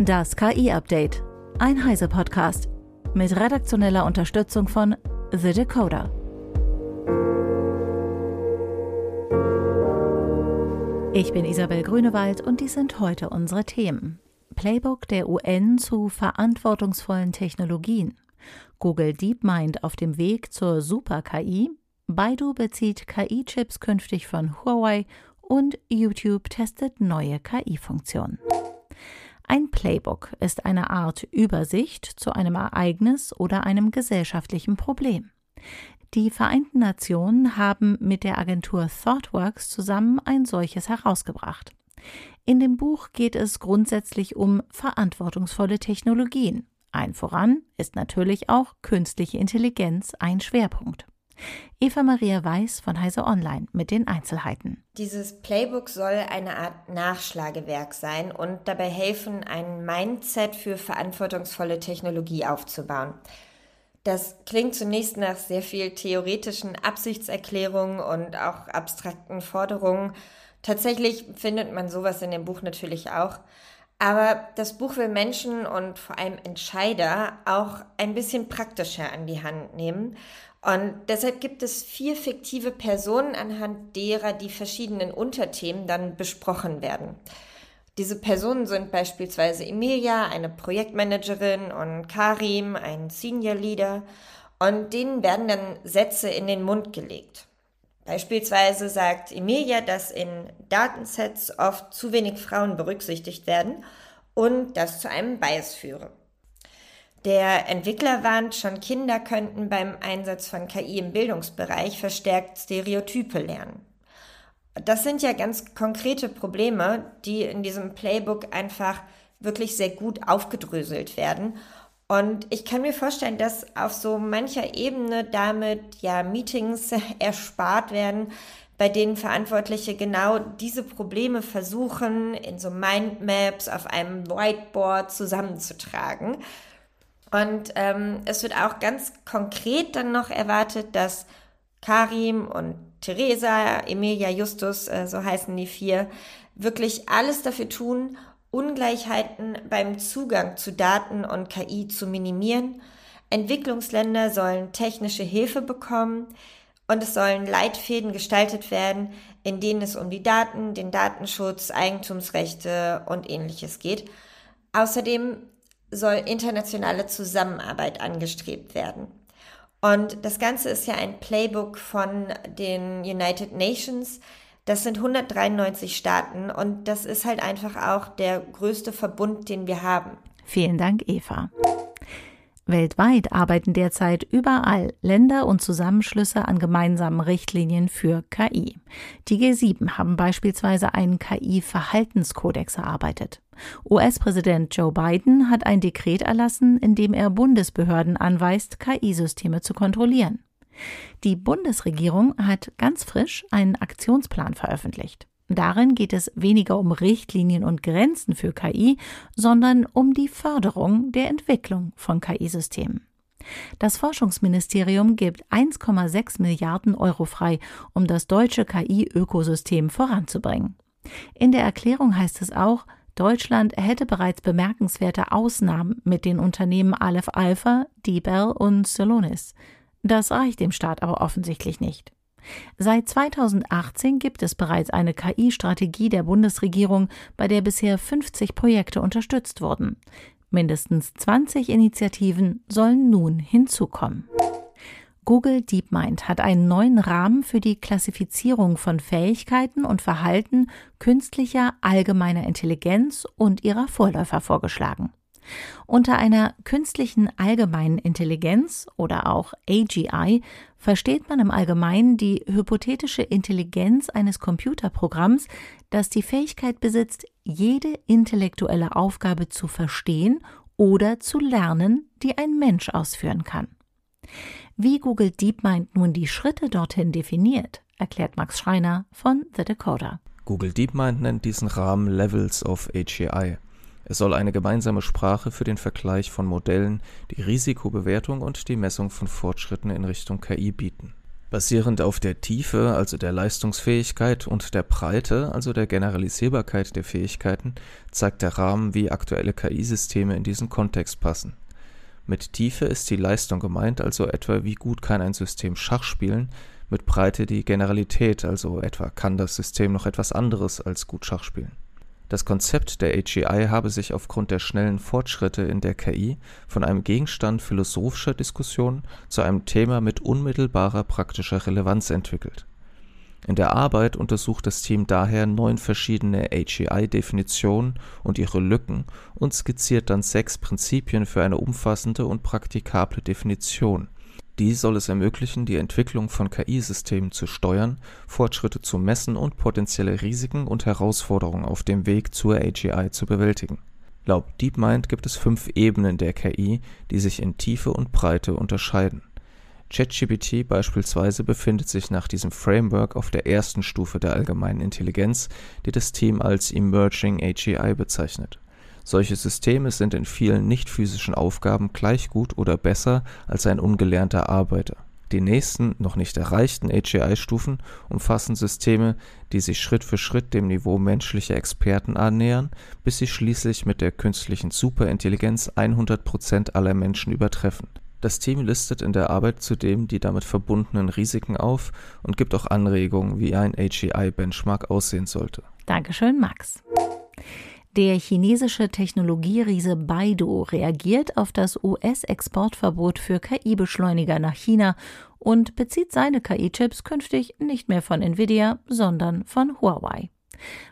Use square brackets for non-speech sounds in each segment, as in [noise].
Das KI-Update. Ein Heise-Podcast. Mit redaktioneller Unterstützung von The Decoder. Ich bin Isabel Grünewald und dies sind heute unsere Themen. Playbook der UN zu verantwortungsvollen Technologien. Google DeepMind auf dem Weg zur Super-KI. Baidu bezieht KI-Chips künftig von Huawei und YouTube testet neue KI-Funktionen. Ein Playbook ist eine Art Übersicht zu einem Ereignis oder einem gesellschaftlichen Problem. Die Vereinten Nationen haben mit der Agentur ThoughtWorks zusammen ein solches herausgebracht. In dem Buch geht es grundsätzlich um verantwortungsvolle Technologien. Ein voran ist natürlich auch künstliche Intelligenz ein Schwerpunkt. Eva Maria Weiß von Heise Online mit den Einzelheiten. Dieses Playbook soll eine Art Nachschlagewerk sein und dabei helfen, ein Mindset für verantwortungsvolle Technologie aufzubauen. Das klingt zunächst nach sehr viel theoretischen Absichtserklärungen und auch abstrakten Forderungen. Tatsächlich findet man sowas in dem Buch natürlich auch. Aber das Buch will Menschen und vor allem Entscheider auch ein bisschen praktischer an die Hand nehmen und deshalb gibt es vier fiktive Personen, anhand derer die verschiedenen Unterthemen dann besprochen werden. Diese Personen sind beispielsweise Emilia, eine Projektmanagerin, und Karim, ein Senior Leader. Und denen werden dann Sätze in den Mund gelegt. Beispielsweise sagt Emilia, dass in Datensets oft zu wenig Frauen berücksichtigt werden und das zu einem Bias führe. Der Entwickler warnt, schon Kinder könnten beim Einsatz von KI im Bildungsbereich verstärkt Stereotype lernen. Das sind ja ganz konkrete Probleme, die in diesem Playbook einfach wirklich sehr gut aufgedröselt werden. Und ich kann mir vorstellen, dass auf so mancher Ebene damit ja Meetings [laughs] erspart werden, bei denen Verantwortliche genau diese Probleme versuchen, in so Mindmaps auf einem Whiteboard zusammenzutragen. Und ähm, es wird auch ganz konkret dann noch erwartet, dass Karim und Theresa, Emilia Justus, äh, so heißen die vier, wirklich alles dafür tun, Ungleichheiten beim Zugang zu Daten und KI zu minimieren. Entwicklungsländer sollen technische Hilfe bekommen und es sollen Leitfäden gestaltet werden, in denen es um die Daten, den Datenschutz, Eigentumsrechte und ähnliches geht. Außerdem soll internationale Zusammenarbeit angestrebt werden. Und das Ganze ist ja ein Playbook von den United Nations. Das sind 193 Staaten und das ist halt einfach auch der größte Verbund, den wir haben. Vielen Dank, Eva. Weltweit arbeiten derzeit überall Länder und Zusammenschlüsse an gemeinsamen Richtlinien für KI. Die G7 haben beispielsweise einen KI-Verhaltenskodex erarbeitet. US-Präsident Joe Biden hat ein Dekret erlassen, in dem er Bundesbehörden anweist, KI-Systeme zu kontrollieren. Die Bundesregierung hat ganz frisch einen Aktionsplan veröffentlicht. Darin geht es weniger um Richtlinien und Grenzen für KI, sondern um die Förderung der Entwicklung von KI-Systemen. Das Forschungsministerium gibt 1,6 Milliarden Euro frei, um das deutsche KI-Ökosystem voranzubringen. In der Erklärung heißt es auch, Deutschland hätte bereits bemerkenswerte Ausnahmen mit den Unternehmen Aleph Alpha, DeepL und Celonis. Das reicht dem Staat aber offensichtlich nicht. Seit 2018 gibt es bereits eine KI-Strategie der Bundesregierung, bei der bisher 50 Projekte unterstützt wurden. Mindestens 20 Initiativen sollen nun hinzukommen. Google DeepMind hat einen neuen Rahmen für die Klassifizierung von Fähigkeiten und Verhalten künstlicher allgemeiner Intelligenz und ihrer Vorläufer vorgeschlagen. Unter einer künstlichen allgemeinen Intelligenz oder auch AGI versteht man im Allgemeinen die hypothetische Intelligenz eines Computerprogramms, das die Fähigkeit besitzt, jede intellektuelle Aufgabe zu verstehen oder zu lernen, die ein Mensch ausführen kann. Wie Google DeepMind nun die Schritte dorthin definiert, erklärt Max Schreiner von The Decoder. Google DeepMind nennt diesen Rahmen Levels of AGI. Es soll eine gemeinsame Sprache für den Vergleich von Modellen, die Risikobewertung und die Messung von Fortschritten in Richtung KI bieten. Basierend auf der Tiefe, also der Leistungsfähigkeit, und der Breite, also der Generalisierbarkeit der Fähigkeiten, zeigt der Rahmen, wie aktuelle KI-Systeme in diesen Kontext passen. Mit Tiefe ist die Leistung gemeint, also etwa wie gut kann ein System Schach spielen, mit Breite die Generalität, also etwa kann das System noch etwas anderes als gut Schach spielen. Das Konzept der AGI habe sich aufgrund der schnellen Fortschritte in der KI von einem Gegenstand philosophischer Diskussionen zu einem Thema mit unmittelbarer praktischer Relevanz entwickelt. In der Arbeit untersucht das Team daher neun verschiedene AGI-Definitionen und ihre Lücken und skizziert dann sechs Prinzipien für eine umfassende und praktikable Definition dies soll es ermöglichen, die Entwicklung von KI-Systemen zu steuern, Fortschritte zu messen und potenzielle Risiken und Herausforderungen auf dem Weg zur AGI zu bewältigen. Laut DeepMind gibt es fünf Ebenen der KI, die sich in Tiefe und Breite unterscheiden. ChatGPT beispielsweise befindet sich nach diesem Framework auf der ersten Stufe der allgemeinen Intelligenz, die das Team als Emerging AGI bezeichnet solche Systeme sind in vielen nicht-physischen Aufgaben gleich gut oder besser als ein ungelernter Arbeiter. Die nächsten, noch nicht erreichten AGI-Stufen umfassen Systeme, die sich Schritt für Schritt dem Niveau menschlicher Experten annähern, bis sie schließlich mit der künstlichen Superintelligenz 100% aller Menschen übertreffen. Das Team listet in der Arbeit zudem die damit verbundenen Risiken auf und gibt auch Anregungen, wie ein AGI-Benchmark aussehen sollte. Dankeschön, Max. Der chinesische Technologieriese Baidu reagiert auf das US-Exportverbot für KI-Beschleuniger nach China und bezieht seine KI-Chips künftig nicht mehr von Nvidia, sondern von Huawei.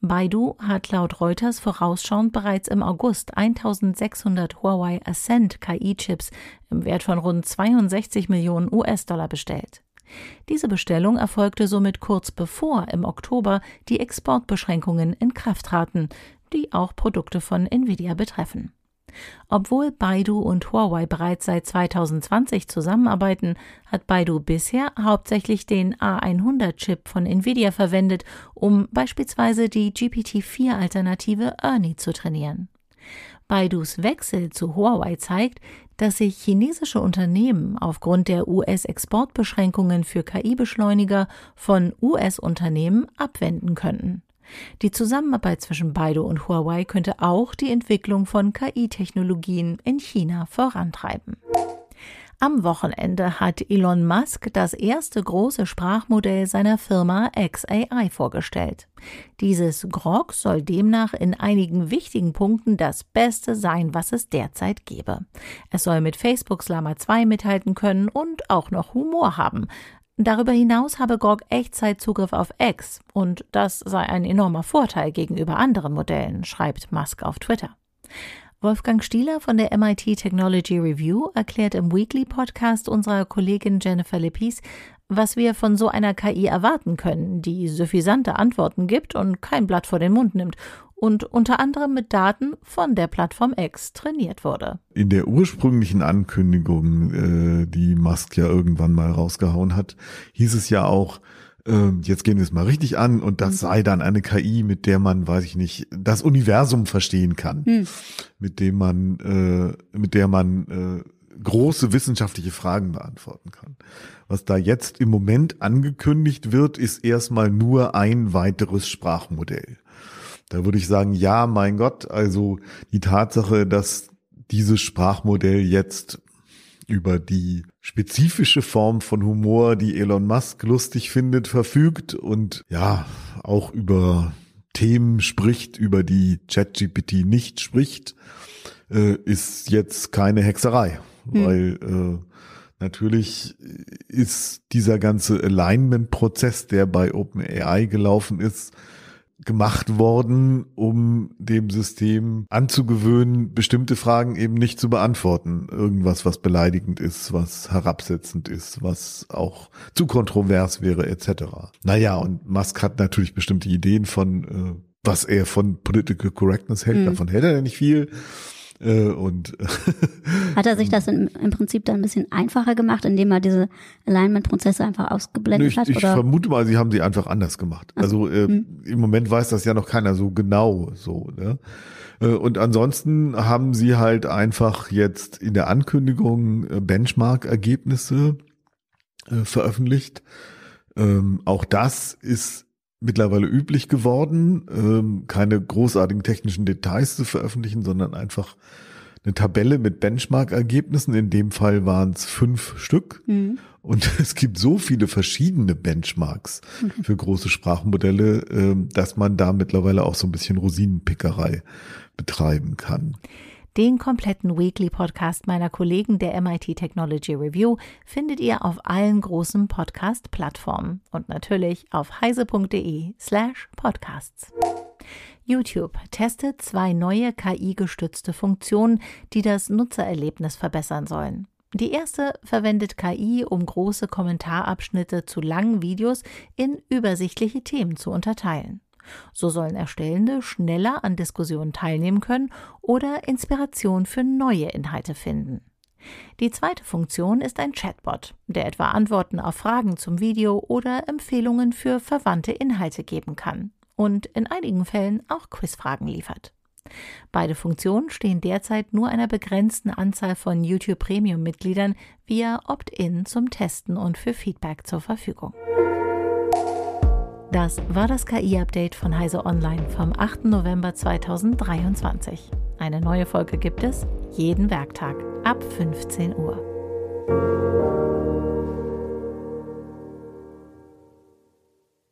Baidu hat laut Reuters vorausschauend bereits im August 1600 Huawei Ascent KI-Chips im Wert von rund 62 Millionen US-Dollar bestellt. Diese Bestellung erfolgte somit kurz bevor im Oktober die Exportbeschränkungen in Kraft traten, die auch Produkte von Nvidia betreffen. Obwohl Baidu und Huawei bereits seit 2020 zusammenarbeiten, hat Baidu bisher hauptsächlich den A100-Chip von Nvidia verwendet, um beispielsweise die GPT-4-Alternative Ernie zu trainieren. Baidus Wechsel zu Huawei zeigt, dass sich chinesische Unternehmen aufgrund der US-Exportbeschränkungen für KI-Beschleuniger von US-Unternehmen abwenden könnten. Die Zusammenarbeit zwischen Baidu und Huawei könnte auch die Entwicklung von KI-Technologien in China vorantreiben. Am Wochenende hat Elon Musk das erste große Sprachmodell seiner Firma XAI vorgestellt. Dieses Grog soll demnach in einigen wichtigen Punkten das Beste sein, was es derzeit gebe. Es soll mit Facebooks Lama 2 mithalten können und auch noch Humor haben. Darüber hinaus habe Grog Echtzeitzugriff auf X und das sei ein enormer Vorteil gegenüber anderen Modellen, schreibt Musk auf Twitter. Wolfgang Stieler von der MIT Technology Review erklärt im Weekly Podcast unserer Kollegin Jennifer Lepis, was wir von so einer KI erwarten können, die suffisante Antworten gibt und kein Blatt vor den Mund nimmt und unter anderem mit Daten von der Plattform X trainiert wurde. In der ursprünglichen Ankündigung, äh, die Musk ja irgendwann mal rausgehauen hat, hieß es ja auch, äh, jetzt gehen wir es mal richtig an und das mhm. sei dann eine KI, mit der man, weiß ich nicht, das Universum verstehen kann, mhm. mit dem man, äh, mit der man äh, große wissenschaftliche Fragen beantworten kann. Was da jetzt im Moment angekündigt wird, ist erstmal nur ein weiteres Sprachmodell. Da würde ich sagen, ja, mein Gott, also die Tatsache, dass dieses Sprachmodell jetzt über die spezifische Form von Humor, die Elon Musk lustig findet, verfügt und ja, auch über Themen spricht, über die ChatGPT nicht spricht, äh, ist jetzt keine Hexerei, hm. weil äh, natürlich ist dieser ganze Alignment-Prozess, der bei OpenAI gelaufen ist, gemacht worden, um dem System anzugewöhnen, bestimmte Fragen eben nicht zu beantworten. Irgendwas, was beleidigend ist, was herabsetzend ist, was auch zu kontrovers wäre, etc. Naja, und Musk hat natürlich bestimmte Ideen von, äh, was er von Political Correctness hält. Mhm. Davon hält er ja nicht viel. Äh, und [laughs] Hat er sich das in, im Prinzip dann ein bisschen einfacher gemacht, indem er diese Alignment-Prozesse einfach ausgeblendet ich, hat? Ich oder? vermute mal, sie haben sie einfach anders gemacht. Ach, also äh, hm. im Moment weiß das ja noch keiner so genau so. Ne? Äh, und ansonsten haben sie halt einfach jetzt in der Ankündigung äh, Benchmark-Ergebnisse äh, veröffentlicht. Ähm, auch das ist mittlerweile üblich geworden, ähm, keine großartigen technischen Details zu veröffentlichen, sondern einfach eine Tabelle mit Benchmark-Ergebnissen. In dem Fall waren es fünf Stück. Mhm. Und [laughs] es gibt so viele verschiedene Benchmarks mhm. für große Sprachmodelle, ähm, dass man da mittlerweile auch so ein bisschen Rosinenpickerei betreiben kann. Den kompletten Weekly Podcast meiner Kollegen der MIT Technology Review findet ihr auf allen großen Podcast-Plattformen und natürlich auf heise.de slash podcasts. YouTube testet zwei neue KI-gestützte Funktionen, die das Nutzererlebnis verbessern sollen. Die erste verwendet KI, um große Kommentarabschnitte zu langen Videos in übersichtliche Themen zu unterteilen. So sollen Erstellende schneller an Diskussionen teilnehmen können oder Inspiration für neue Inhalte finden. Die zweite Funktion ist ein Chatbot, der etwa Antworten auf Fragen zum Video oder Empfehlungen für verwandte Inhalte geben kann und in einigen Fällen auch Quizfragen liefert. Beide Funktionen stehen derzeit nur einer begrenzten Anzahl von YouTube Premium Mitgliedern via Opt-in zum Testen und für Feedback zur Verfügung. Das war das KI-Update von Heise Online vom 8. November 2023. Eine neue Folge gibt es jeden Werktag ab 15 Uhr.